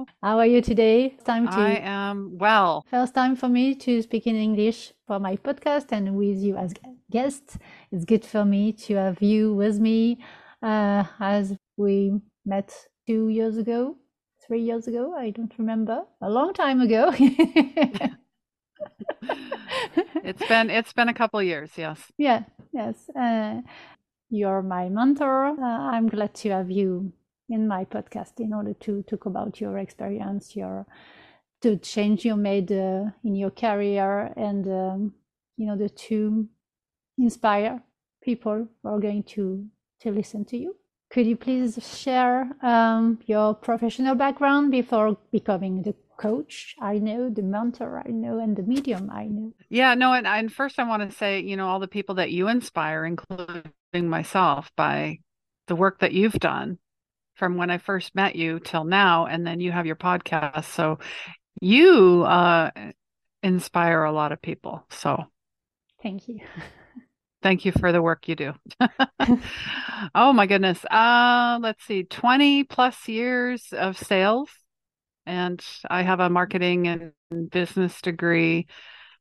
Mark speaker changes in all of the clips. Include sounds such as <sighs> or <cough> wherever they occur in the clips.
Speaker 1: Hello.
Speaker 2: How are you today? It's Time to
Speaker 1: I am well.
Speaker 2: First time for me to speak in English for my podcast and with you as guest. It's good for me to have you with me uh, as we met two years ago, three years ago. I don't remember. A long time ago. <laughs>
Speaker 1: It's been it's been a couple years, yes.
Speaker 2: yeah, yes. Uh, you're my mentor. Uh, I'm glad to have you in my podcast in order to talk about your experience, your to change you made uh, in your career, and um, you know the to inspire people who are going to to listen to you. Could you please share um, your professional background before becoming the coach I know, the mentor I know, and the medium I know?
Speaker 1: Yeah, no, and, and first I want to say, you know, all the people that you inspire, including myself, by the work that you've done from when I first met you till now, and then you have your podcast. So you uh, inspire a lot of people. So
Speaker 2: Thank you. <laughs>
Speaker 1: thank you for the work you do. <laughs> <laughs> oh my goodness. Uh, let's see, 20 plus years of sales. And I have a marketing and business degree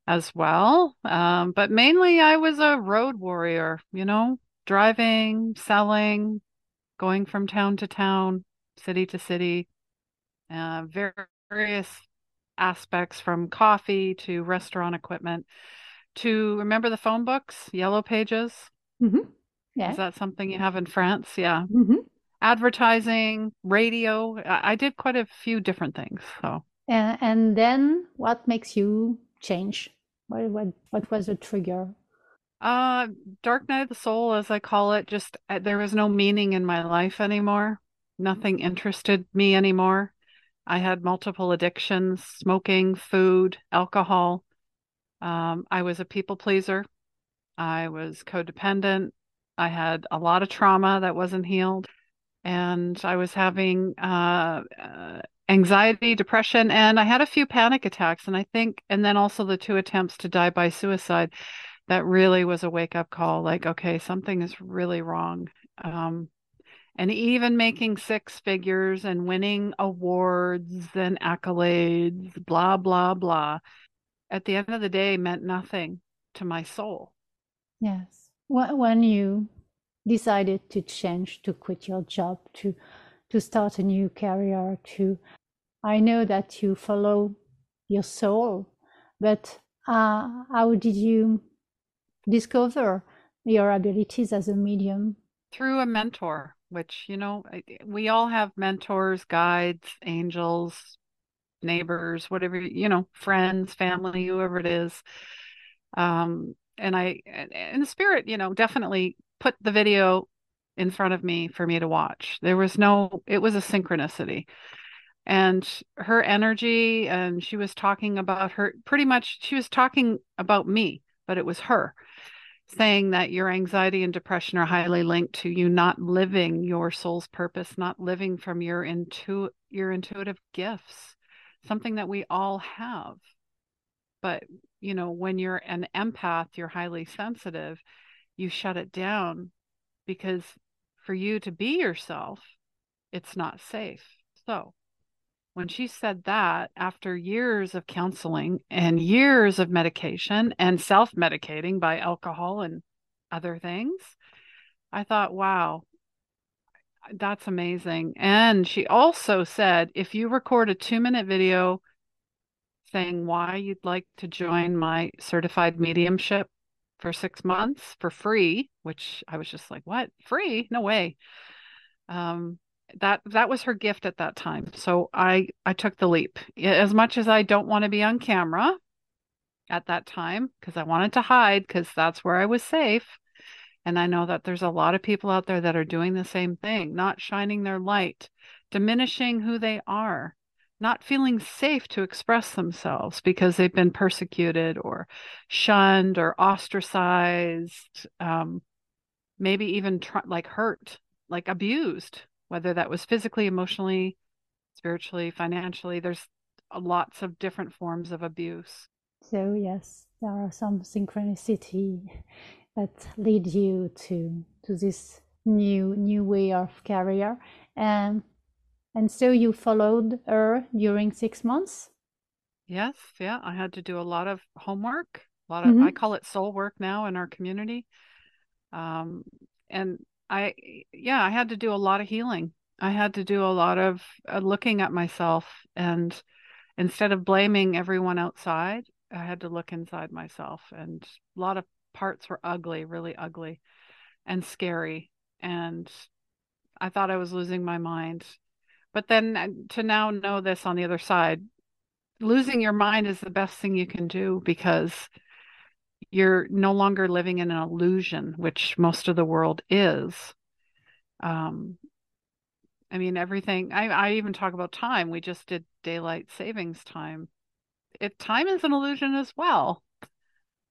Speaker 1: as well. Um, but mainly I was a road warrior, you know, driving, selling, going from town to town, city to city, uh, various aspects from coffee to restaurant equipment to remember the phone books, yellow pages.
Speaker 2: Mm-hmm. Yeah.
Speaker 1: Is that something you have in France? Yeah.
Speaker 2: Mm-hmm.
Speaker 1: Advertising, radio. I, I did quite a few different things. So,
Speaker 2: And, and then what makes you change? What, what, what was the trigger?
Speaker 1: Uh, Dark Night of the Soul, as I call it, just uh, there was no meaning in my life anymore. Nothing interested me anymore. I had multiple addictions smoking, food, alcohol. Um, I was a people pleaser. I was codependent. I had a lot of trauma that wasn't healed. And I was having uh, uh, anxiety, depression, and I had a few panic attacks. And I think, and then also the two attempts to die by suicide, that really was a wake up call like, okay, something is really wrong. Um, and even making six figures and winning awards and accolades, blah, blah, blah, at the end of the day meant nothing to my soul.
Speaker 2: Yes. When you decided to change, to quit your job, to to start a new career, to I know that you follow your soul, but uh, how did you discover your abilities as a medium?
Speaker 1: Through a mentor, which, you know, we all have mentors, guides, angels, neighbors, whatever, you know, friends, family, whoever it is. Um, and I, and the spirit, you know, definitely put the video in front of me for me to watch. There was no, it was a synchronicity. And her energy, and she was talking about her, pretty much, she was talking about me, but it was her saying that your anxiety and depression are highly linked to you not living your soul's purpose, not living from your intu- your intuitive gifts, something that we all have. But, you know, when you're an empath, you're highly sensitive, you shut it down because for you to be yourself, it's not safe. So, when she said that after years of counseling and years of medication and self medicating by alcohol and other things, I thought, wow, that's amazing. And she also said, if you record a two minute video saying why you'd like to join my certified mediumship for six months for free, which I was just like, what? Free? No way. Um, that that was her gift at that time. So I I took the leap. As much as I don't want to be on camera at that time because I wanted to hide because that's where I was safe. And I know that there's a lot of people out there that are doing the same thing, not shining their light, diminishing who they are, not feeling safe to express themselves because they've been persecuted or shunned or ostracized, um, maybe even tr- like hurt, like abused, whether that was physically, emotionally, spiritually, financially. There's lots of different forms of abuse.
Speaker 2: So, yes, there are some synchronicity <laughs> that lead you to to this new new way of career and and so you followed her during six months
Speaker 1: yes yeah i had to do a lot of homework a lot of mm-hmm. i call it soul work now in our community um, and i yeah i had to do a lot of healing i had to do a lot of uh, looking at myself and instead of blaming everyone outside i had to look inside myself and a lot of parts were ugly really ugly and scary and I thought I was losing my mind. But then uh, to now know this on the other side, losing your mind is the best thing you can do because you're no longer living in an illusion, which most of the world is. Um, I mean, everything, I, I even talk about time. We just did daylight savings time. It, time is an illusion as well.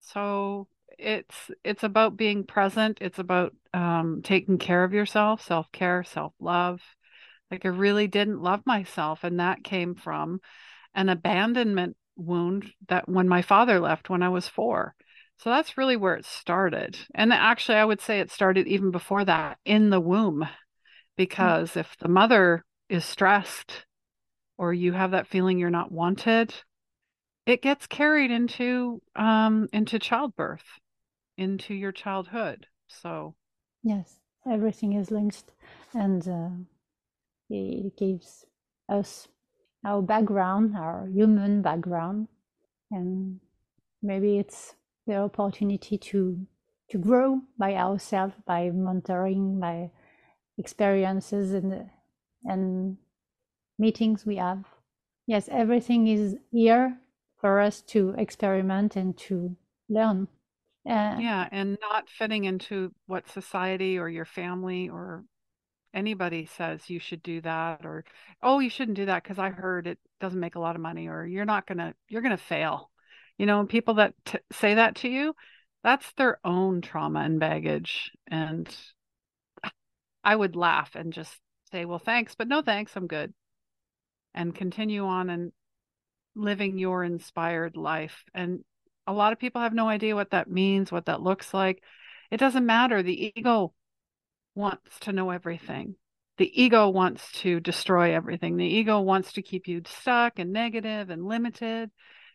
Speaker 1: So it's it's about being present it's about um, taking care of yourself self-care self-love like i really didn't love myself and that came from an abandonment wound that when my father left when i was four so that's really where it started and actually i would say it started even before that in the womb because mm-hmm. if the mother is stressed or you have that feeling you're not wanted it gets carried into um, into childbirth into your childhood. So,
Speaker 2: yes, everything is linked, and uh, it gives us our background, our human background, and maybe it's the opportunity to to grow by ourselves by mentoring, by experiences and and meetings we have. Yes, everything is here for us to experiment and to learn.
Speaker 1: Uh, yeah, and not fitting into what society or your family or anybody says you should do that or oh you shouldn't do that because I heard it doesn't make a lot of money or you're not gonna you're gonna fail. You know, people that t- say that to you, that's their own trauma and baggage. And I would laugh and just say, well, thanks, but no thanks, I'm good. And continue on and living your inspired life. And a lot of people have no idea what that means, what that looks like. It doesn't matter. The ego wants to know everything. The ego wants to destroy everything. The ego wants to keep you stuck and negative and limited.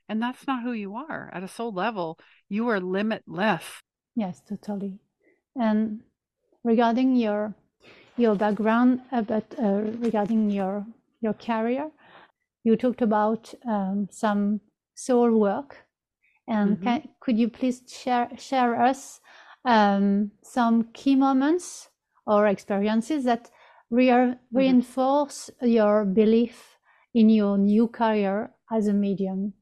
Speaker 1: And that's not who you are. At a soul level, you are limitless.
Speaker 2: Yes, totally. And regarding your your background, uh, but uh, regarding your your career, you talked about um, some soul work and mm-hmm. can, could you please share share us um, some key moments or experiences that re- mm-hmm. reinforce your belief in your new career as a medium?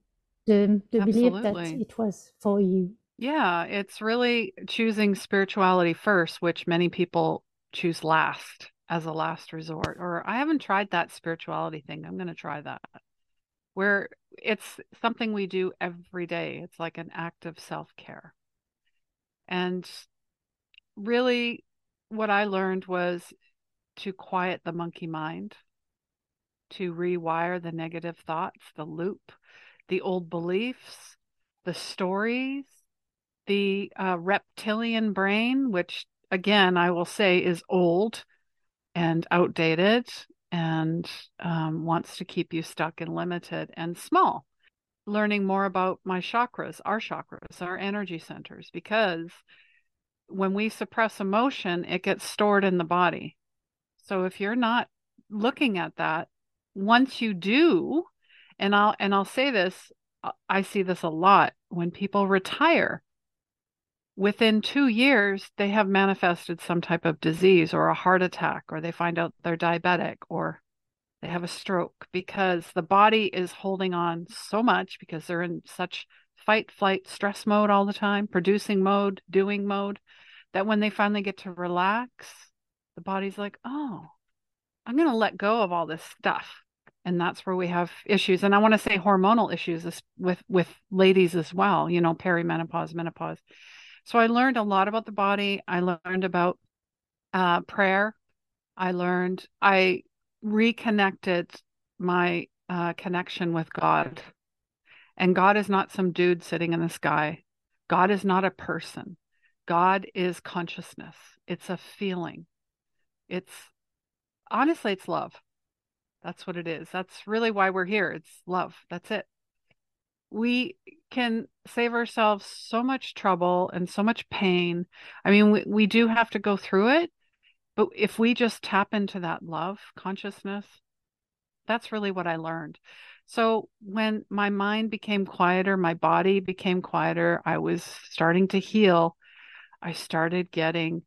Speaker 2: The the belief that it was for you.
Speaker 1: Yeah, it's really choosing spirituality first, which many people choose last as a last resort. Or I haven't tried that spirituality thing. I'm going to try that where it's something we do every day. It's like an act of self care. And really, what I learned was to quiet the monkey mind, to rewire the negative thoughts, the loop, the old beliefs, the stories, the uh, reptilian brain, which again, I will say is old and outdated and um, wants to keep you stuck and limited and small. Learning more about my chakras, our chakras, our energy centers, because when we suppress emotion, it gets stored in the body. So if you're not looking at that, once you do, and I'll and I'll say this, uh, I see this a lot when people retire within two years, they have manifested some type of disease or a heart attack, or they find out they're diabetic, or they have a stroke because the body is holding on so much because they're in such fight, flight, stress mode all the time, producing mode, doing mode, that when they finally get to relax, the body's like, oh, I'm going to let go of all this stuff. And that's where we have issues and i want to say hormonal issues with with ladies as well you know perimenopause menopause. So i learned a lot about the body. I learned about uh, prayer. I learned i reconnected my uh, connection with god. And god is not some dude sitting in the sky. God is not a person. God is consciousness. It's a feeling. It's honestly it's love that's what it is. That's really why we're here. It's love. That's it. We can save ourselves so much trouble and so much pain. I mean, we, we do have to go through it, but if we just tap into that love consciousness, that's really what I learned. So when my mind became quieter, my body became quieter, I was starting to heal. I started getting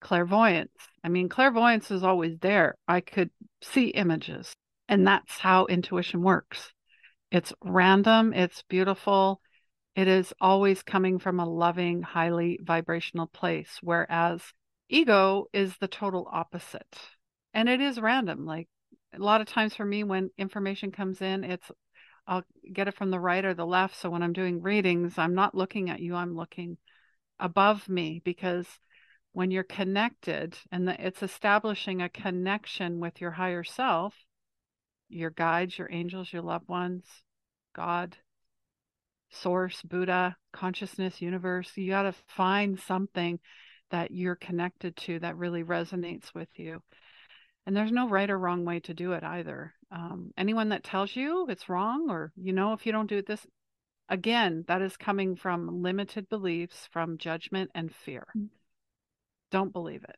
Speaker 1: clairvoyance. I mean, clairvoyance is always there. I could see images, and that's how intuition works. It's random, it's beautiful, it is always coming from a loving, highly vibrational place, whereas ego is the total opposite. And it is random. Like a lot of times for me, when information comes in, it's I'll get it from the right or the left. So when I'm doing readings, I'm not looking at you, I'm looking above me because when you're connected and the, it's establishing a connection with your higher self, your guides, your angels, your loved ones, God, source, Buddha, consciousness, universe, you got to find something that you're connected to that really resonates with you. And there's no right or wrong way to do it either. Um, anyone that tells you it's wrong or, you know, if you don't do it this, again, that is coming from limited beliefs, from judgment and fear. Mm-hmm don't believe it.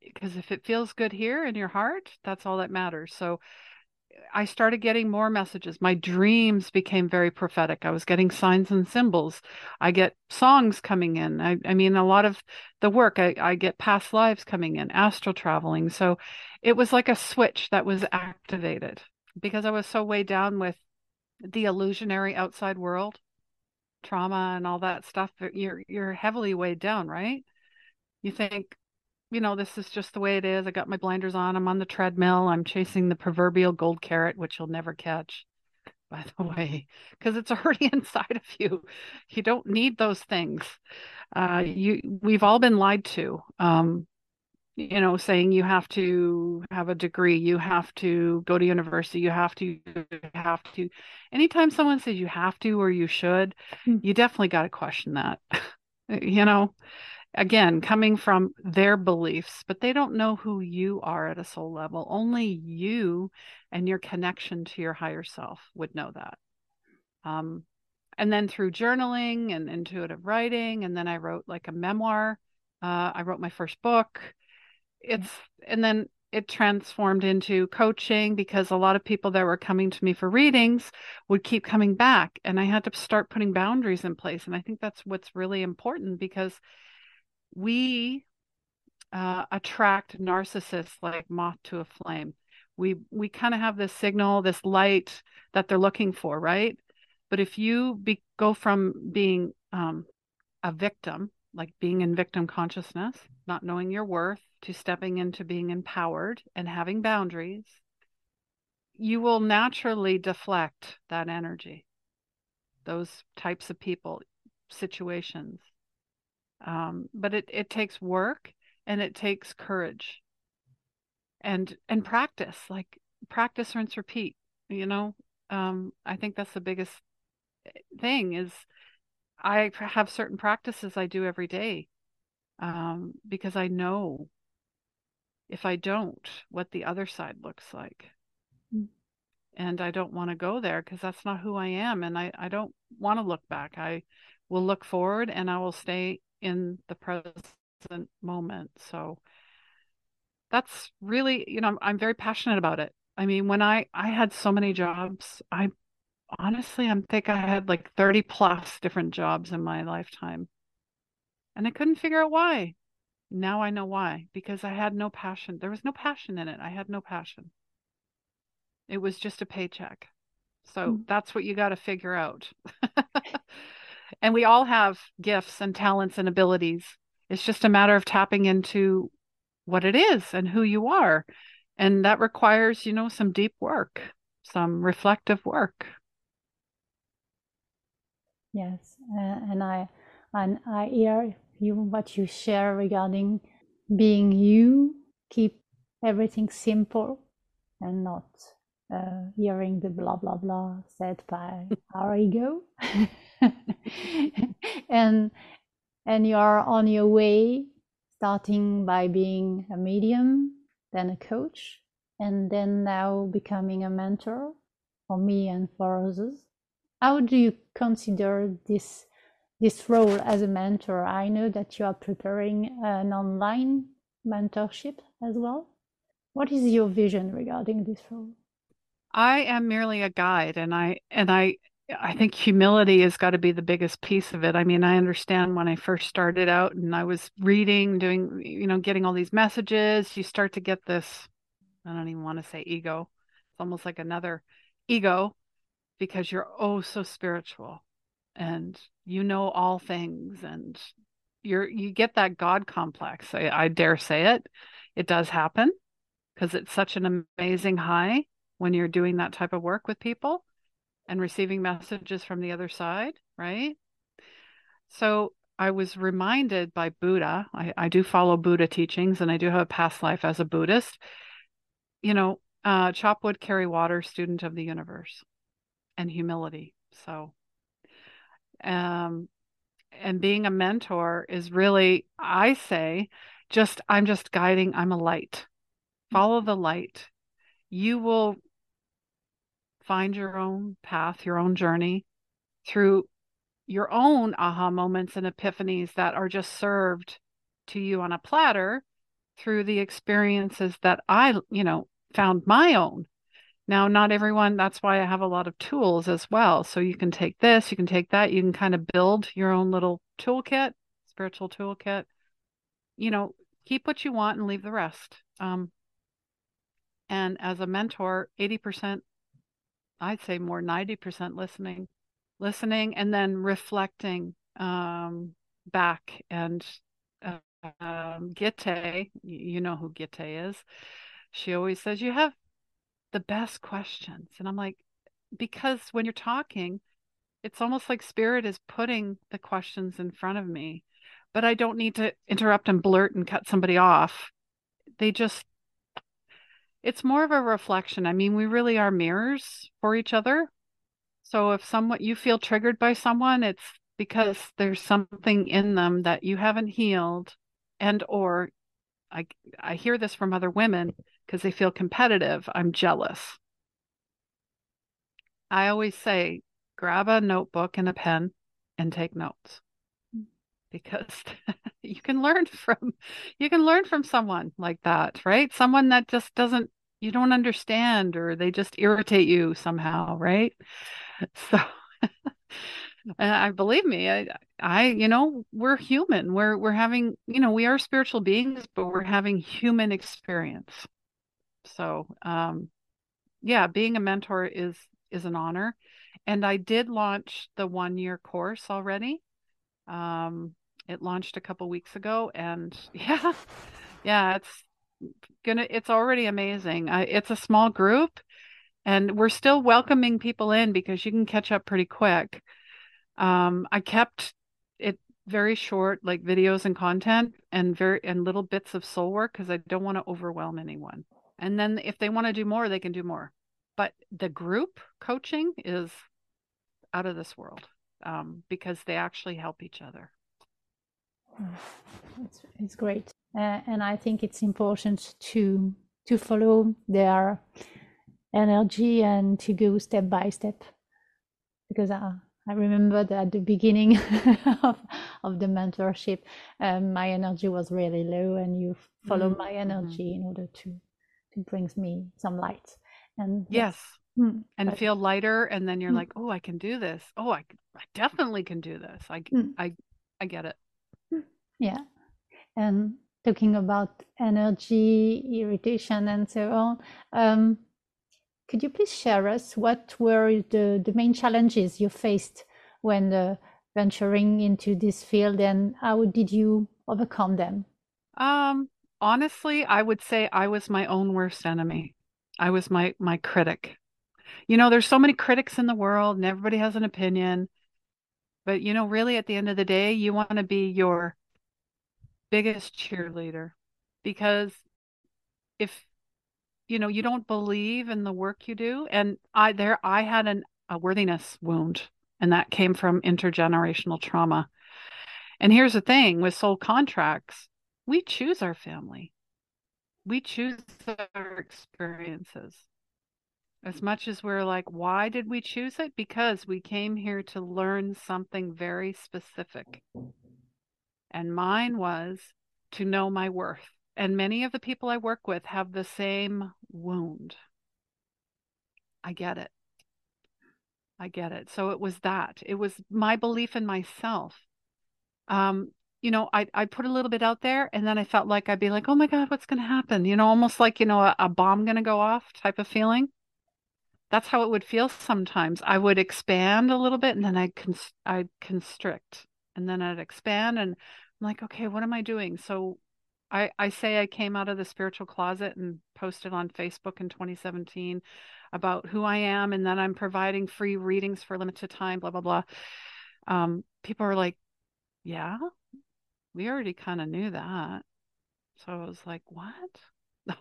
Speaker 1: Because if it feels good here in your heart, that's all that matters. So I started getting more messages. My dreams became very prophetic. I was getting signs and symbols. I get songs coming in. I, I mean, a lot of the work, I, I get past lives coming in, astral traveling. So it was like a switch that was activated because I was so weighed down with the illusionary outside world, trauma and all that stuff. You're you're heavily weighed down, right? You think, you know, this is just the way it is. I got my blinders on. I'm on the treadmill. I'm chasing the proverbial gold carrot, which you'll never catch, by the <laughs> way, because it's already <laughs> inside of you. You don't need those things. Uh, you, we've all been lied to. Um, you know, saying you have to have a degree, you have to go to university, you have to, you have to. Anytime someone says you have to or you should, mm. you definitely got to question that. <laughs> you know, again coming from their beliefs but they don't know who you are at a soul level. Only you and your connection to your higher self would know that. Um, and then through journaling and intuitive writing and then i wrote like a memoir. Uh, i wrote my first book. It's and then it transformed into coaching because a lot of people that were coming to me for readings would keep coming back and i had to start putting boundaries in place and i think that's what's really important because we uh, attract narcissists like moth to a flame. We we kind of have this signal, this light that they're looking for, right? But if you be, go from being um, a victim, like being in victim consciousness, not knowing your worth, to stepping into being empowered and having boundaries, you will naturally deflect that energy, those types of people, situations. Um, but it, it takes work and it takes courage and and practice like practice rinse repeat you know? Um, i think that's the biggest eh, thing is i have certain practices i do every day um, because i know if i don't what the other side looks like. Mm. and i don't want to go there because that's not who i am and i, I don't want to look back. I will look forward and i will stay in the present moment. So that's really, you know, I'm, I'm very passionate about it. I mean, when I I had so many jobs, I honestly I'm think I had like 30 plus different jobs in my lifetime. And I couldn't figure out why. Now I know why because I had no passion. There was no passion in it. I had no passion. It was just a paycheck. So mm. that's what you got to figure out. <laughs> and we all have gifts and talents and abilities. It's just a matter of tapping into what it is and who you are. And that requires, you know, some deep work, some reflective work.
Speaker 2: Yes, uh, and I and I hear you what you share regarding being you, keep everything simple and not uh, hearing the blah blah blah said by our ego. <laughs> <laughs> and and you are on your way, starting by being a medium, then a coach, and then now becoming a mentor for me and for others. How do you consider this this role as a mentor? I know that you are preparing an online mentorship as well. What is your vision regarding this role?
Speaker 1: I am merely a guide and I and I I think humility has got to be the biggest piece of it. I mean, I understand when I first started out and I was reading, doing, you know, getting all these messages, you start to get this, I don't even want to say ego. It's almost like another ego because you're oh so spiritual and you know all things and you're you get that God complex. I, I dare say it. It does happen because it's such an amazing high when you're doing that type of work with people and receiving messages from the other side, right? So I was reminded by Buddha, I, I do follow Buddha teachings and I do have a past life as a Buddhist. You know, uh, chop wood, carry water, student of the universe, and humility. So, um, and being a mentor is really, I say, just, I'm just guiding, I'm a light. Follow the light. You will find your own path, your own journey through your own aha moments and epiphanies that are just served to you on a platter through the experiences that I, you know, found my own. Now, not everyone, that's why I have a lot of tools as well. So you can take this, you can take that, you can kind of build your own little toolkit, spiritual toolkit. You know, keep what you want and leave the rest. Um, and as a mentor, 80% I'd say more 90% listening, listening and then reflecting um, back. And uh, um, Gitte, you know who Gitte is. She always says, You have the best questions. And I'm like, Because when you're talking, it's almost like spirit is putting the questions in front of me, but I don't need to interrupt and blurt and cut somebody off. They just it's more of a reflection. I mean, we really are mirrors for each other. So if someone you feel triggered by someone, it's because there's something in them that you haven't healed and or I I hear this from other women because they feel competitive. I'm jealous. I always say grab a notebook and a pen and take notes mm. because <laughs> you can learn from you can learn from someone like that, right? Someone that just doesn't you don't understand or they just irritate you somehow, right? <laughs> So I believe me, I, I, you know, we're human. We're we're having, you know, we are spiritual beings, but we're having human experience. So, um, yeah, being a mentor is is an honor, and I did launch the one year course already. Um, it launched a couple weeks ago, and <laughs> yeah, yeah, it's gonna it's already amazing. It's a small group and we're still welcoming people in because you can catch up pretty quick. Um, i kept it very short like videos and content and very and little bits of soul work because i don't want to overwhelm anyone. And then if they want to do more they can do more. But the group coaching is out of this world um, because they actually help each other. <sighs>
Speaker 2: It's, it's great uh, and I think it's important to to follow their energy and to go step by step. Because I, I remember that at the beginning <laughs> of, of the mentorship um, my energy was really low and you follow mm-hmm. my mm-hmm. energy mm-hmm. in order to to bring me some light. And
Speaker 1: yes. Mm, and but, feel lighter and then you're mm, like oh I can do this. Oh I, I definitely can do this. I mm. I I get it.
Speaker 2: Yeah. And talking about energy, irritation, and so on. Um, could you please share us what were the, the main challenges you faced when uh, venturing into this field and how did you overcome them?
Speaker 1: Um, honestly, I would say I was my own worst enemy. I was my my critic. You know, there's so many critics in the world and everybody has an opinion. But you know, really at the end of the day, you want to be your biggest cheerleader because if you know, you don't believe in the work you do and I there I had an a worthiness wound and that came from intergenerational trauma. And here's the thing with soul contracts, we choose our family. We choose our experiences. As much as we're like, why did we choose it? Because we came here to learn something very specific. And mine was to know my worth. And many of the people I work with have the same wound. I get it. I get it. So it was that. It was my belief in myself. Um, you know, I I put a little bit out there, and then I felt like I'd be like, oh my God, what's going to happen? You know, almost like you know a, a bomb going to go off type of feeling. That's how it would feel sometimes. I would expand a little bit, and then I'd const- I'd constrict, and then I'd expand, and I'm like, okay, what am I doing? So I, I say I came out of the spiritual closet and posted on Facebook in 2017 about who I am, and then I'm providing free readings for limited time, blah, blah, blah. Um, people are like, yeah, we already kind of knew that. So I was like, what? <laughs>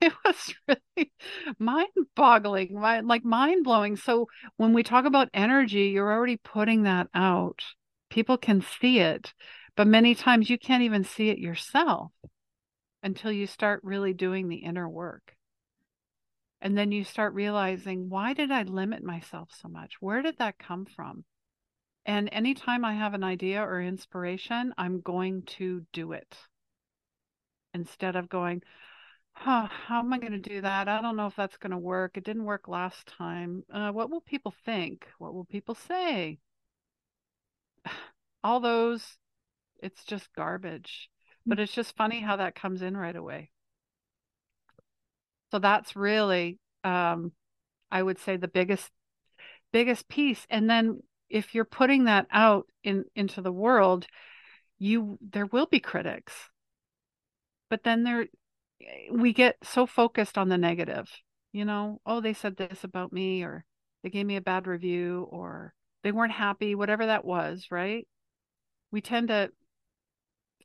Speaker 1: it was really mind boggling, like mind blowing. So when we talk about energy, you're already putting that out. People can see it, but many times you can't even see it yourself until you start really doing the inner work. And then you start realizing, why did I limit myself so much? Where did that come from? And anytime I have an idea or inspiration, I'm going to do it instead of going, huh, how am I going to do that? I don't know if that's going to work. It didn't work last time. Uh, what will people think? What will people say? All those, it's just garbage. But it's just funny how that comes in right away. So that's really, um, I would say, the biggest biggest piece. And then if you're putting that out in into the world, you there will be critics. But then there we get so focused on the negative, you know, oh, they said this about me, or they gave me a bad review, or they weren't happy, whatever that was, right? We tend to,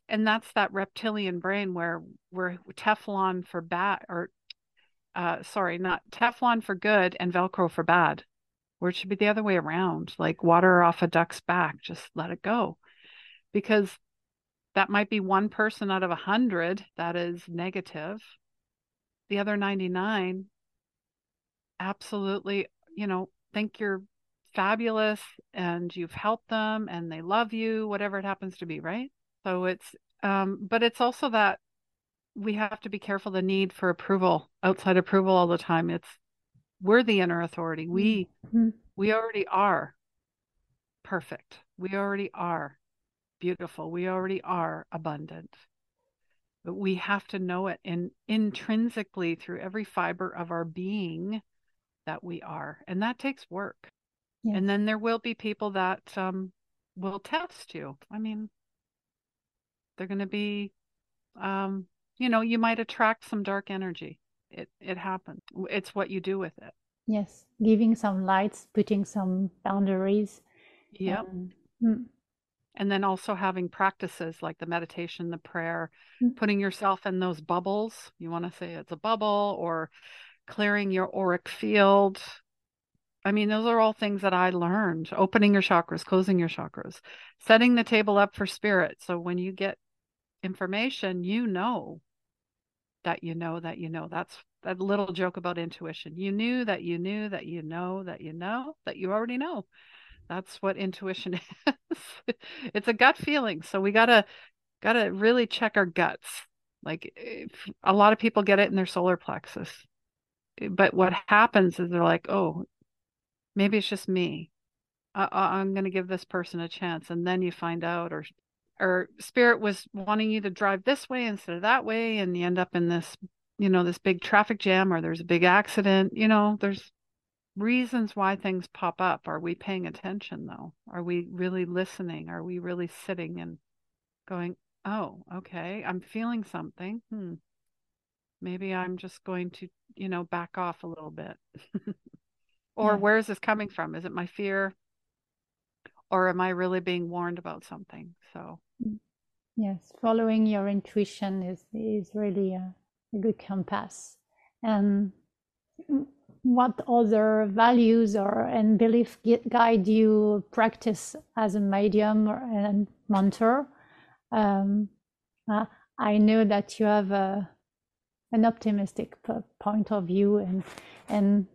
Speaker 1: and that's that reptilian brain where we're Teflon for bad, or uh, sorry, not Teflon for good and Velcro for bad, where it should be the other way around, like water off a duck's back, just let it go. Because that might be one person out of a hundred that is negative. The other 99 absolutely, you know, think you're fabulous and you've helped them and they love you, whatever it happens to be, right? So it's, um, but it's also that we have to be careful the need for approval, outside approval all the time. It's, we're the inner authority. We, mm-hmm. we already are perfect. We already are beautiful. We already are abundant. But we have to know it in, intrinsically through every fiber of our being that we are. And that takes work. Yes. And then there will be people that um, will test you. I mean, they're going to be, um, you know, you might attract some dark energy. It it happens. It's what you do with it.
Speaker 2: Yes, giving some lights, putting some boundaries.
Speaker 1: Yep. Um, mm and then also having practices like the meditation the prayer mm-hmm. putting yourself in those bubbles you want to say it's a bubble or clearing your auric field i mean those are all things that i learned opening your chakras closing your chakras setting the table up for spirit so when you get information you know that you know that you know that's that little joke about intuition you knew that you knew that you know that you know that you already know that's what intuition <laughs> is. it's a gut feeling. So we gotta gotta really check our guts. Like eh, a lot of people get it in their solar plexus, eh, but what happens is they're like, oh, maybe it's just me. I- I'm going to give this person a chance, and then you find out, or or spirit was wanting you to drive this way instead of that way, and you end up in this, you know, this big traffic jam, or there's a big accident. You know, there's reasons why things pop up. Are we paying attention though? Are we really listening? Are we really sitting and going, oh, okay, I'm feeling something. Hmm. Maybe I'm just going to, you know, back off a little bit. <laughs> or
Speaker 2: Yeah.
Speaker 1: where is this coming from? Is it my fear? Or am I really being warned about something? So,
Speaker 2: Mm. Yes, following your intuition is is really a, a good compass. And what other values or and belief gui- guide you practice as a medium or and mentor? Um, uh, I know that you have a, an optimistic p- point of view and and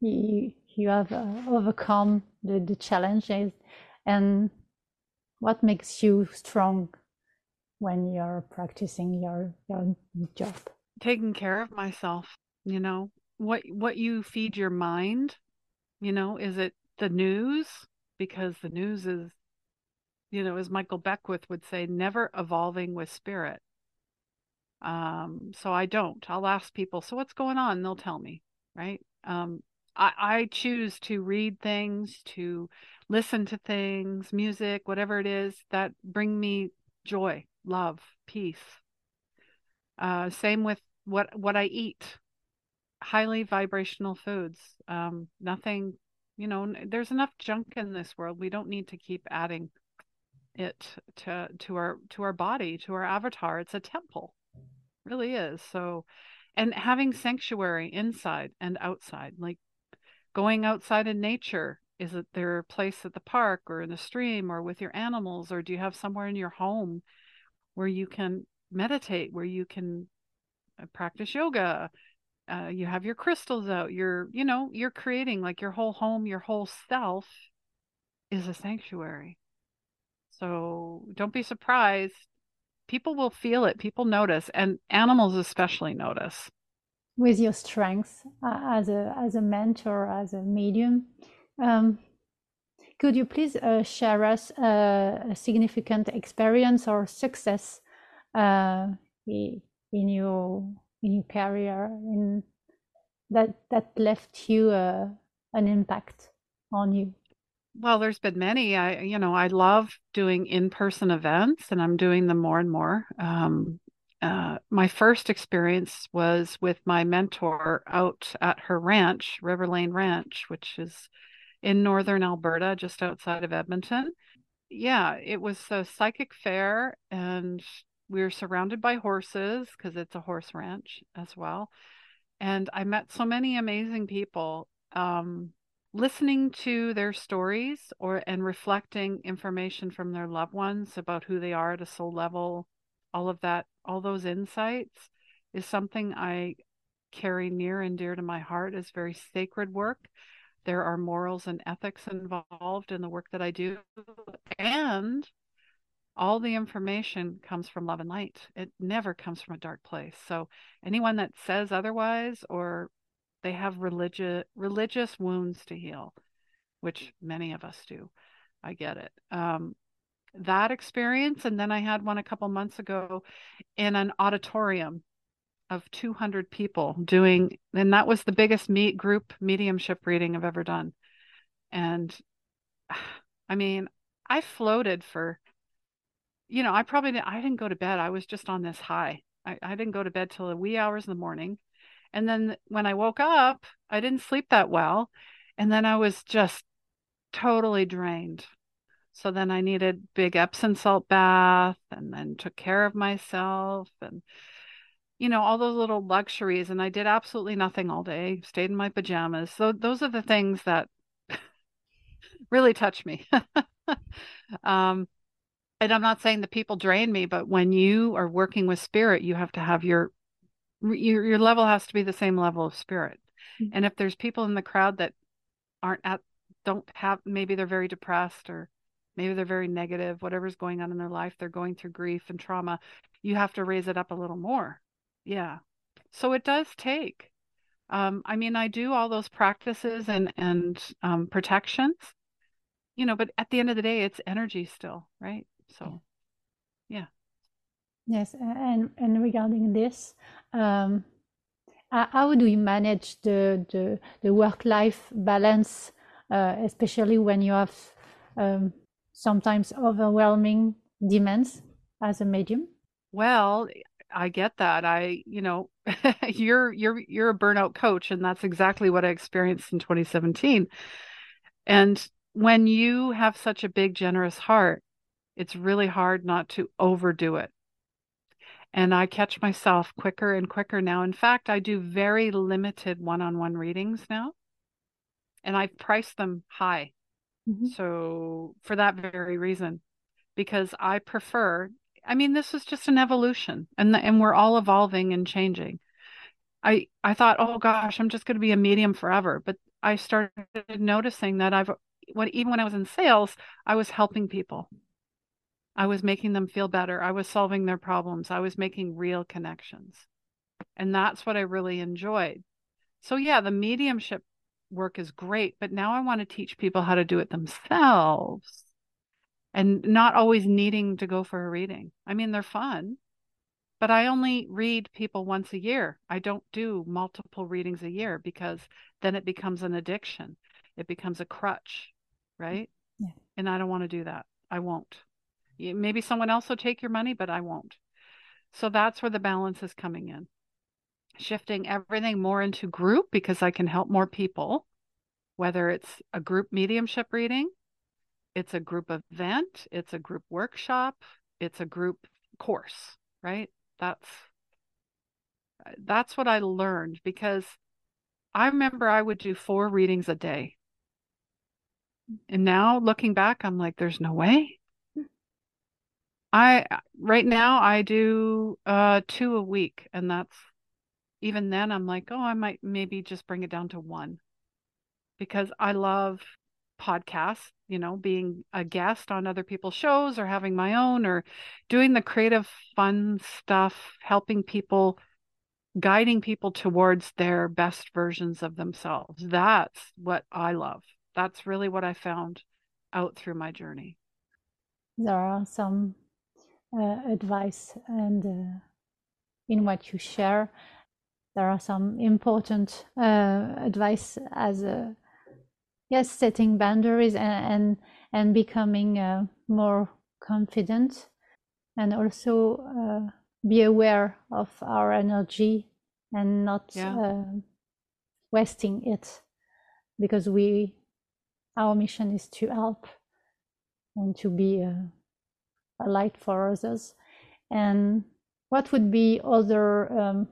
Speaker 2: you you have uh, overcome the, the challenges and what makes you strong when you're practicing your your job
Speaker 1: taking care of myself, you know, what what you feed your mind, you know, is it the news? Because the news is, you know, as Michael Beckwith would say, never evolving with spirit. Um, so I don't. I'll ask people, so what's going on? And they'll tell me, right? Um, I, I choose to read things, to listen to things, music, whatever it is that bring me joy, love, peace. Uh, same with what what I eat. Highly vibrational foods. Um, nothing, you know, there's enough junk in this world. We don't need to keep adding it to to our to our body, to our avatar. It's a temple really is. So, and having sanctuary inside and outside, like going outside in nature. Is it there a place at the park or in the stream or with your animals, or do you have somewhere in your home where you can meditate, where you can uh, practice yoga? Uh, you have your crystals out. You're, you know, you're creating like your whole home, your whole self is a sanctuary. So don't be surprised. People will feel it. People notice, and animals especially notice.
Speaker 2: With your strengths uh, as a as a mentor as a medium um, could you please uh, share us uh, a significant experience or success uh, in your in your career in that that left you uh, an impact on you
Speaker 1: Well, there's been many. I, you know, I love doing in-person events and I'm doing them more and more. Um, uh, my first experience was with my mentor out at her ranch, River Lane Ranch, which is in northern Alberta, just outside of Edmonton. Yeah, it was a psychic fair and we were surrounded by horses because it's a horse ranch as well. And I met so many amazing people. Um, listening to their stories or and reflecting information from their loved ones about who they are at a soul level, all of that, all those insights is something I carry near and dear to my heart as very sacred work. There are morals and ethics involved in the work that I do. And all the information comes from love and light. It never comes from a dark place. So anyone that says otherwise or they have religious religious wounds to heal, which many of us do. I get it. Um, that experience, and then I had one a couple months ago in an auditorium of 200 people doing, and that was the biggest meet group mediumship reading I've ever done. And <sighs> I mean, I floated for you know, I probably didn't, I didn't go to bed. I was just on this high. I, I didn't go to bed till the wee hours in the morning. And then when I woke up, I didn't sleep that well. And then I was just totally drained. So then I needed big Epsom salt bath and then took care of myself and, you know, all those little luxuries. And I did absolutely nothing all day, stayed in my pajamas. So those are the things that <laughs> really touch me. <laughs> um, and I'm not saying the people drain me, but when you are working with spirit, you have to have your your your level has to be the same level of spirit.
Speaker 2: Mm.
Speaker 1: And if there's people in the crowd that aren't at don't have maybe they're very depressed or maybe they're very negative, whatever's going on in their life, they're going through grief and trauma, you have to raise it up a little more. Yeah. So it does take. Um, I mean, I do all those practices and and um, protections, you know, but at the end of the day, it's energy still, right? So, yeah.
Speaker 2: yes and and regarding this um, how do you manage the the, the work life balance uh, especially when you have um, sometimes overwhelming demands as a medium?
Speaker 1: Well, I get that. I, you know, <laughs> you're you're you're a burnout coach and that's exactly what I experienced in 2017. And when you have such a big generous heart, it's really hard not to overdo it. And I catch myself quicker and quicker now. In fact, I do very limited one-on-one readings now. And I price them high. Mm-hmm. So for that very reason, because I prefer I mean, this is just an evolution, and and we're all evolving and changing. I I thought, oh gosh, I'm just going to be a medium forever, but I started noticing that I've when even when I was in sales, I was helping people. I was making them feel better. I was solving their problems. I was making real connections. And that's what I really enjoyed. So yeah, the mediumship work is great, but now I want to teach people how to do it themselves and not always needing to go for a reading. I mean, they're fun, but I only read people once a year. I don't do multiple readings a year because then it becomes an addiction. It becomes a crutch, mm, right? Yeah. And I don't want to do that. I won't. Maybe someone else will take your money, but I won't. So that's where the balance is coming in. Shifting everything more into group because I can help more people, whether it's a group mediumship reading it's a group event, it's a group workshop, it's a group course, right? That's that's what I learned because I remember I would do four readings a day. And now looking back, I'm like, there's no way. I right now I do uh two a week and that's even then I'm like, oh, I might maybe just bring it down to one because I love podcasts, you know, being a guest on other people's shows or having my own or doing the creative, fun stuff, helping people, guiding people towards their best versions of themselves. That's what I love. That's really what I found out through my journey.
Speaker 2: There are some uh, advice and uh, in what you share, there are some important uh, advice as a yes setting boundaries and and, and becoming uh, more confident and also uh, be aware of our energy and not yeah. uh, wasting it because we our mission is to help and to be a, a light for others and what would be other um,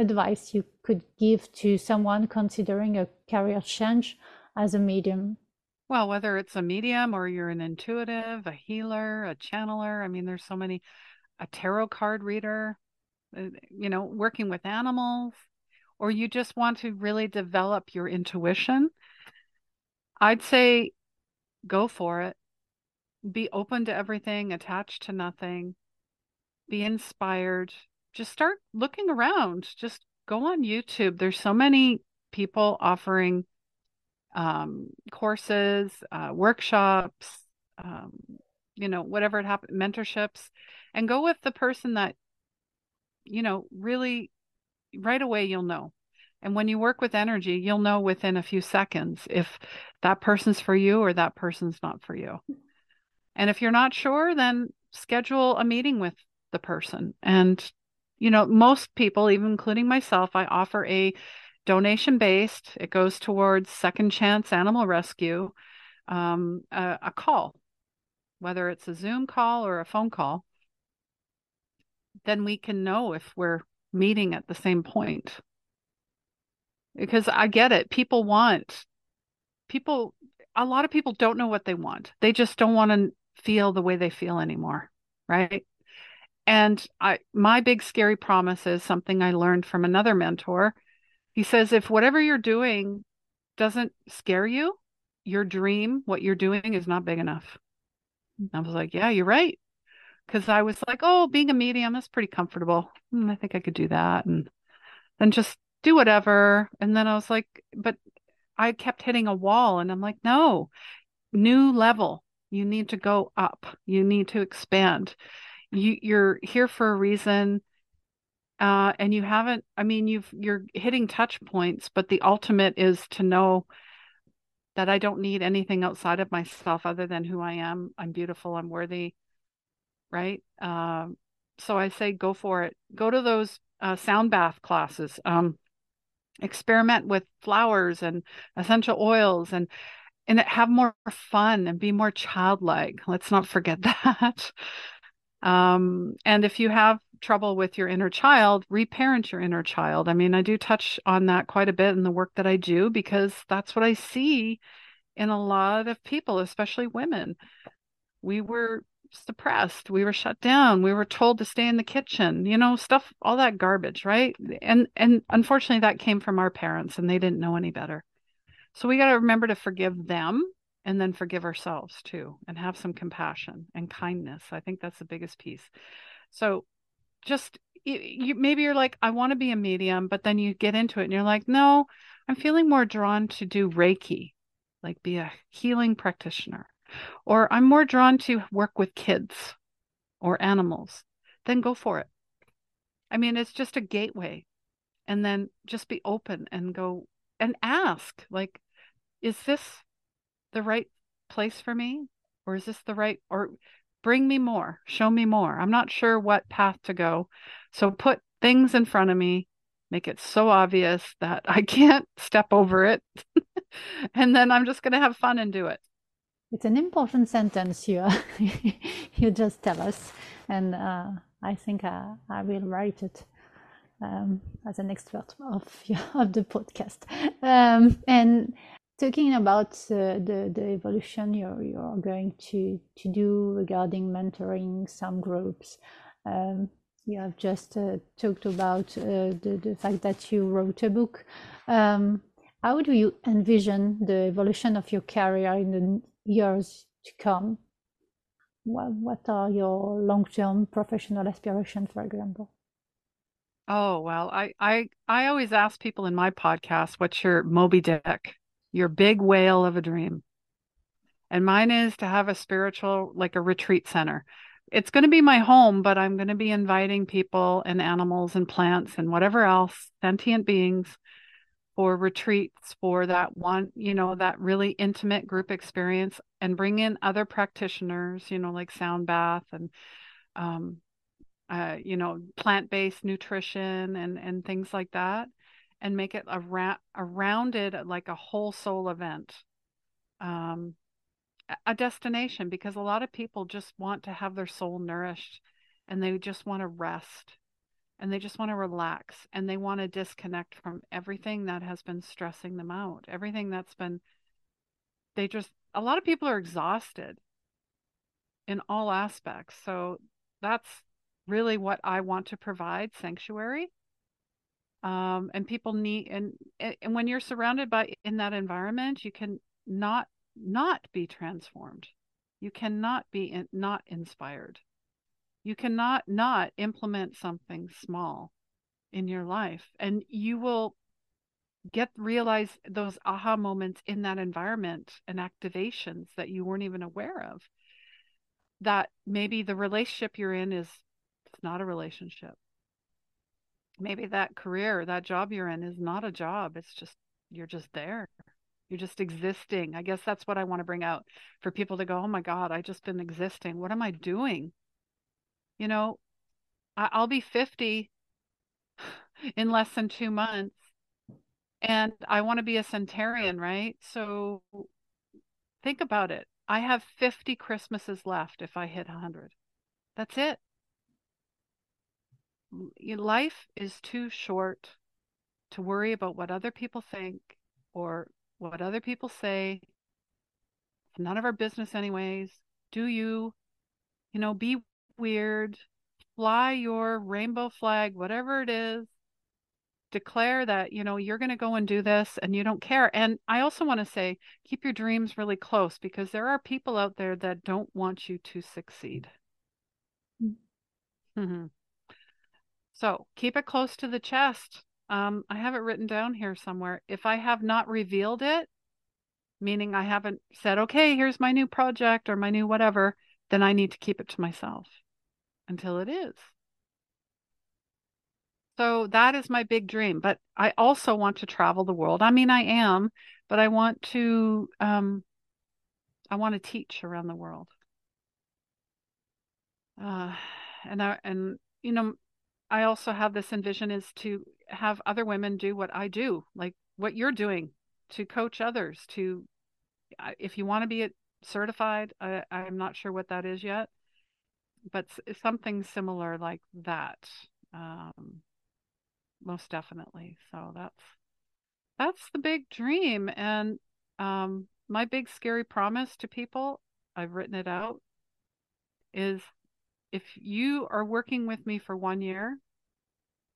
Speaker 2: advice you could give to someone considering a career change as a medium?
Speaker 1: Well, whether it's a medium or you're an intuitive, a healer, a channeler, I mean, there's so many, a tarot card reader, uh, you know, working with animals, or you just want to really develop your intuition, I'd say go for it. Be open to everything, attached to nothing, be inspired. Just start looking around. Just go on YouTube. There's so many people offering um, courses, uh, workshops, um, you know, whatever it happens, mentorships, and go with the person that, you know, really right away you'll know. And when you work with energy, you'll know within a few seconds if that person's for you or that person's not for you. And if you're not sure, then schedule a meeting with the person. And, you know, most people, even including myself, I offer a donation based. It goes towards Second Chance Animal Rescue, um, a, a call, whether it's a Zoom call or a phone call. Then we can know if we're meeting at the same point. Because I get it. People want, people, a lot of people don't know what they want. They just don't want to feel the way they feel anymore. Right. And I, my big scary promise is something I learned from another mentor he says, if whatever you're doing doesn't scare you, your dream, what you're doing is not big enough. I was like, yeah, you're right. Because I was like, oh, being a medium is pretty comfortable. Mm, I think I could do that. And then just do whatever. And then I was like, but I kept hitting a wall. And I'm like, no, new level. You need to go up. You need to expand. You, you're here for a reason uh, and you haven't i mean you've you're hitting touch points but the ultimate is to know that i don't need anything outside of myself other than who i am i'm beautiful i'm worthy right? Um, so I say go for it. Go to those uh, sound bath classes. Um, experiment with flowers and essential oils and and have more fun and be more childlike. Let's not forget <laughs> that. Um, and if you have trouble with your inner child, reparent your inner child. I mean, I do touch on that quite a bit in the work that I do because that's what I see in a lot of people, especially women. We were suppressed, we were shut down, we were told to stay in the kitchen, you know, stuff, all that garbage, right? And and unfortunately that came from our parents and they didn't know any better. So we got to remember to forgive them and then forgive ourselves too and have some compassion and kindness. I think that's the biggest piece. So just you, maybe you're like I want to be a medium, but then you get into it and you're like, "No, I'm feeling more drawn to do Reiki, like be a healing practitioner." Or I'm more drawn to work with kids or animals. Then go for it. I mean, it's just a gateway. And then just be open and go and ask like is this the right place for me? Or is this the right or bring me more show me more. I'm not sure what path to go. So put things in front of me make it so obvious that <laughs> i can't step over it. <laughs> And then i'm just going to have fun and do it.
Speaker 2: It's an important sentence you <laughs> you just tell us. And uh, i think I, I will write it um, as an expert of, of the podcast. Um, and talking about uh, the, the evolution you're, you're going to, to do regarding mentoring some groups, um, you have just uh, talked about uh, the, the fact that you wrote a book. Um, how do you envision the evolution of your career in the years to come? What, what are your long term professional aspirations, for example?
Speaker 1: Oh, well, I, I I always ask people in my podcast, what's your Moby Dick? Your big whale of a dream. And mine is to have a spiritual, like a retreat center. It's going to be my home, but I'm going to be inviting people and animals and plants and whatever else, sentient beings for retreats for that one, you know, that really intimate group experience and bring in other practitioners, you know, like sound bath and, um, uh, you know, plant-based nutrition and, and things like that and make it a, ra- a rounded, like a whole soul event. Um, a destination because a lot of people just want to have their soul nourished and they just want to rest and they just want to relax and they want to disconnect from everything that has been stressing them out everything that's been they just a lot of people are exhausted in all aspects so that's really what i want to provide sanctuary um, and people need and and when you're surrounded by in that environment you can not not be transformed. You cannot be in, not inspired. You cannot not implement something small in your life and you will get realize those aha moments in that environment and activations that you weren't even aware of that maybe the relationship you're in is it's not a relationship maybe that career, that job you're in is not a job. It's just, you're just there. You're just existing. I guess that's what I want to bring out for people to go, oh my God, I just been existing. What am I doing? You know, I'll be 50 <sighs> in less than two months. And I want to be a centurion right? So think about it. I have 50 Christmases left if I hit 100. That's it life is too short to worry about what other people think or what other people say. It's none of our business, anyways. Do you, you know, be weird, fly your rainbow flag, whatever it is. Declare that, you know, you're going to go and do this and you don't care. And I also want to say, keep your dreams really close because there are people out there that don't want you to succeed. Mm-hmm. So keep it close to the chest. Um, I have it written down here somewhere. If I have not revealed it, meaning I haven't said, okay, here's my new project or my new whatever, then I need to keep it to myself until it is. So that is my big dream. But I also want to travel the world. I mean, I am, but I want to, um, I want to teach around the world. uh, and I, and you know, I also have this envision is to have other women do what I do, like what you're doing, to coach others. To if you want to be certified, I, I'm not sure what that is yet, but something similar like that, um, most definitely. So that's that's the big dream, and um, my big scary promise to people. I've written it out. Is if you are working with me for one year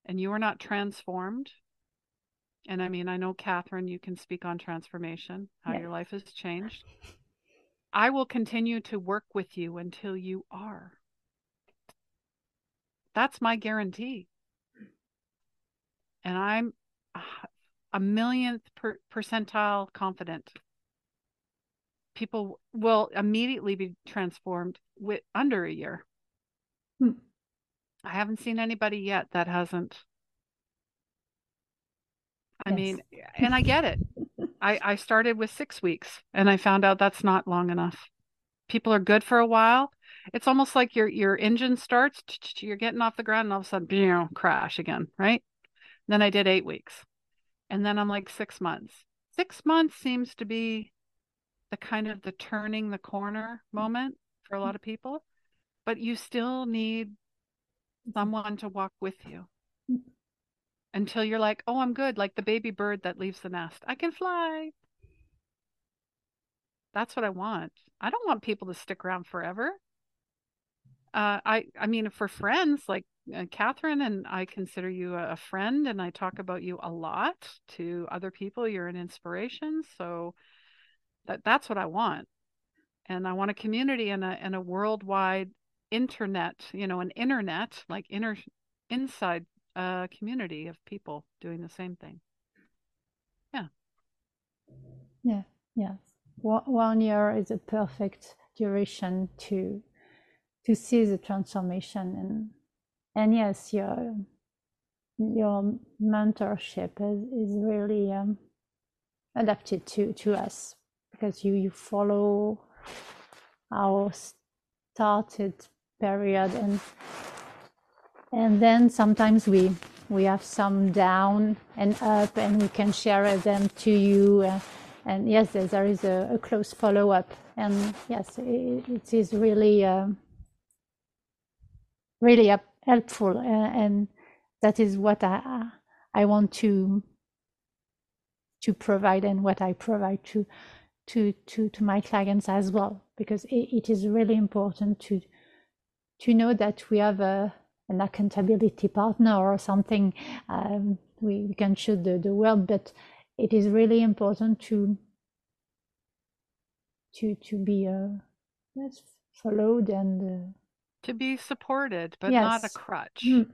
Speaker 1: and you are not transformed, and I mean, I know, Catherine, you can speak on transformation, how yes. your life has changed. I will continue to work with you until you are. That's my guarantee. And I'm a millionth per percentile confident. People will immediately be transformed with under a year. Hmm. I haven't seen anybody yet that hasn't. I yes. mean, and I get it. I, I started with six weeks and I found out that's not long enough. People are good for a while. It's almost like your your engine starts, you're getting off the ground, and all of a sudden, you know, crash again, right? Then I did eight weeks. And then I'm like six months. Six months seems to be the kind of the turning the corner moment for a lot of people but you still need someone to walk with you until you're like, oh, I'm good, like the baby bird that leaves the nest. I can fly. That's what I want. I don't want people to stick around forever. Uh, I, I mean, for friends like uh, Catherine and I consider you a, a friend, and I talk about you a lot to other people. You're an inspiration, so that that's what I want, and I want a community and a and a worldwide internet, you know, an internet, like inner inside a uh, community of people doing the same thing. Yeah.
Speaker 2: Yeah. Yes. One year is a perfect duration to to see the transformation and and yes, your your mentorship is, is really um, adapted to to us because you you follow our started period. And and then sometimes we we have some down and up and we can share them to you. Uh, and yes there is a, a close follow-up. And yes it, it is really uh, really helpful uh, and that is what I I want to to provide and what I provide to to to to my clients as well because it, it is really important to to know that we have a, an accountability partner or something um, we, we, can shoot the, the world but it is really important to to to be uh, yes, followed and uh,
Speaker 1: to be supported but yes. not a crutch mm.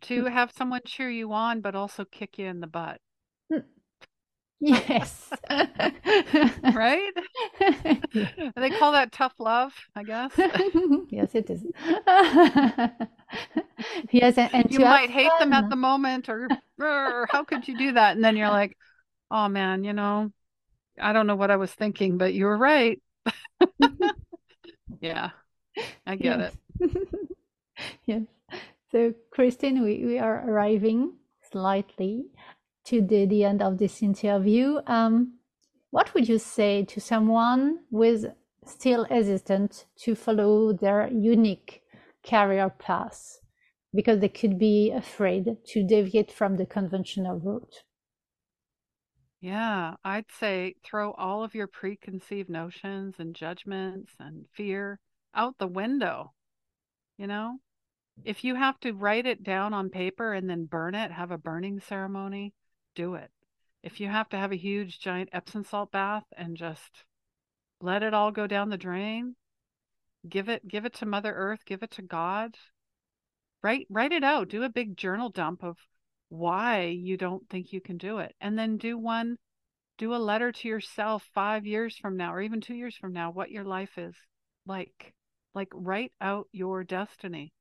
Speaker 1: to have someone cheer you on but also kick you in the butt.
Speaker 2: Yes. <laughs>
Speaker 1: right? <laughs> they call that tough love, I guess. <laughs>
Speaker 2: yes, it is. yes, and, and
Speaker 1: you might hate fun. them at the moment, or, or how could you do that? And then you're like, oh man, you know, I don't know what I was thinking, but you were right. yeah, I get yes.
Speaker 2: it. yes. So, Christine, we, we are arriving slightly to the, the end of this interview. Um, what would you say to someone with still hesitant to follow their unique career path because they could be afraid to deviate from the conventional route?
Speaker 1: Yeah, I'd say throw all of your preconceived notions and judgments and fear out the window. You know, if you have to write it down on paper and then burn it, have a burning ceremony, do it. If you have to have a huge giant Epsom salt bath and just let it all go down the drain, give it give it to Mother Earth, give it to God. Write write it out. Do a big journal dump of why you don't think you can do it. And then do one do a letter to yourself 5 years from now or even 2 years from now what your life is like. Like write out your destiny.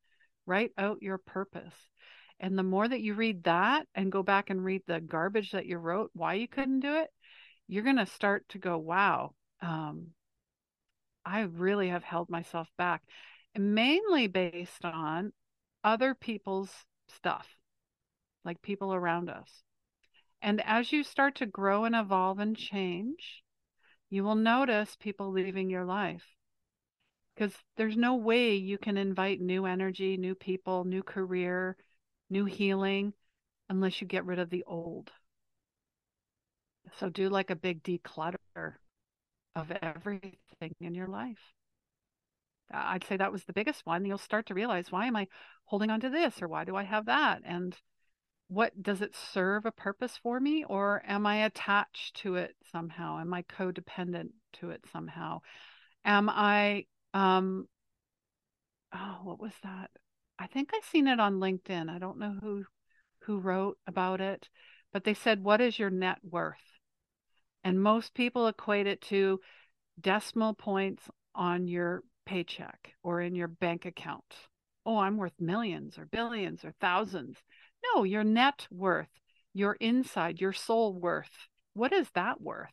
Speaker 1: Write out your purpose. And the more that you read that and go back and read the garbage that you wrote, why you couldn't do it, you're going to start to go, wow, um, I really have held myself back. mainly based on other people's stuff, like people around us. And as you start to grow and evolve and change, you will notice people leaving your life because there's no way you can invite new energy, new people, new career, new healing unless you get rid of the old. So do like a big declutter of everything in your life. I'd say that was the biggest one. You'll start to realize why am I holding on to this or why do I have that? And what does it serve a purpose for me or am I attached to it somehow? Am I codependent to it somehow? Am I um oh what was that? I think I've seen it on LinkedIn. I don't know who who wrote about it, but they said what is your net worth? And most people equate it to decimal points on your paycheck or in your bank account. Oh, I'm worth millions or billions or thousands. No, your net worth, your inside, your soul worth. What is that worth?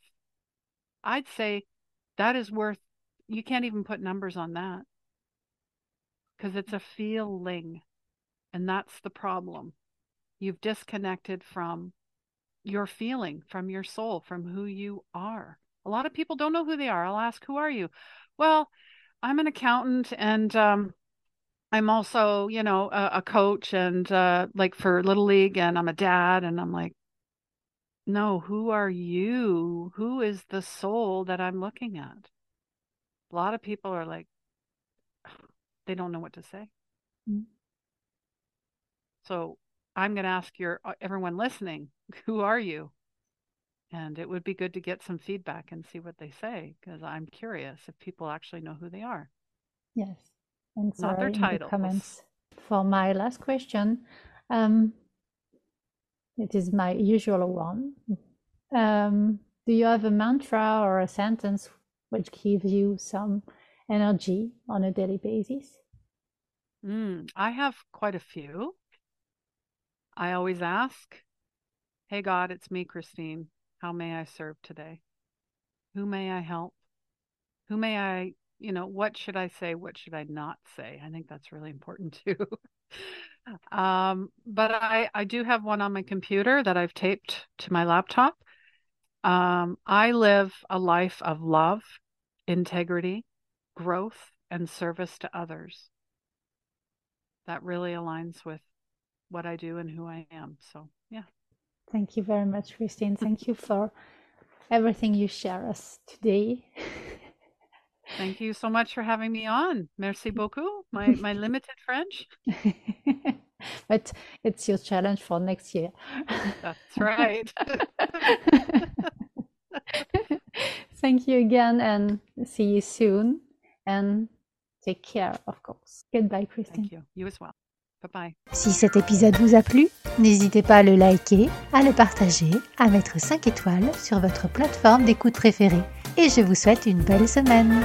Speaker 1: I'd say that is worth, you can't even put numbers on that because it's a feeling. And that's the problem. You've disconnected from your feeling, from your soul, from who you are. A lot of people don't know who they are. I'll ask, Who are you? Well, I'm an accountant and um, I'm also, you know, a, a coach and uh, like for Little League, and I'm a dad. And I'm like, no, who are you? Who is the soul that I'm looking at? A lot of people are like, they don't know what to say. Mm-hmm. So I'm going to ask your uh, everyone listening, <laughs> who are you? And it would be good to get some feedback and see what they say because I'm curious if people actually know who they are.
Speaker 2: Yes. And Not their titles. comments for my last question. Um, it is my usual one. Um, do you have a mantra or a sentence which gives you some energy on a daily basis?
Speaker 1: Mm, I have quite a few. I always ask, Hey God, it's me, Christine. How may I serve today? Who may I help? Who may I, you know, what should I say? What should I not say? I think that's really important <laughs> too. um, but I, I do have one on my computer that I've taped to my laptop. Um, I live a life of love, integrity, growth, and service to others. That really aligns with what I do and who I am. So, yeah.
Speaker 2: Thank you very much, Christine. Thank you for everything you share us today. <laughs>
Speaker 1: Thank you so much for having me on. Merci <laughs> beaucoup, my, my limited French. <laughs>
Speaker 2: but it's your challenge for next year.
Speaker 1: That's right.
Speaker 2: Thank you again and see you soon. And take care, of course. Goodbye, Christine.
Speaker 1: Thank you. You as well.
Speaker 3: Si cet épisode vous a plu, n'hésitez pas à le liker, à le partager, à mettre 5 étoiles sur votre plateforme d'écoute préférée. Et je vous souhaite une belle semaine.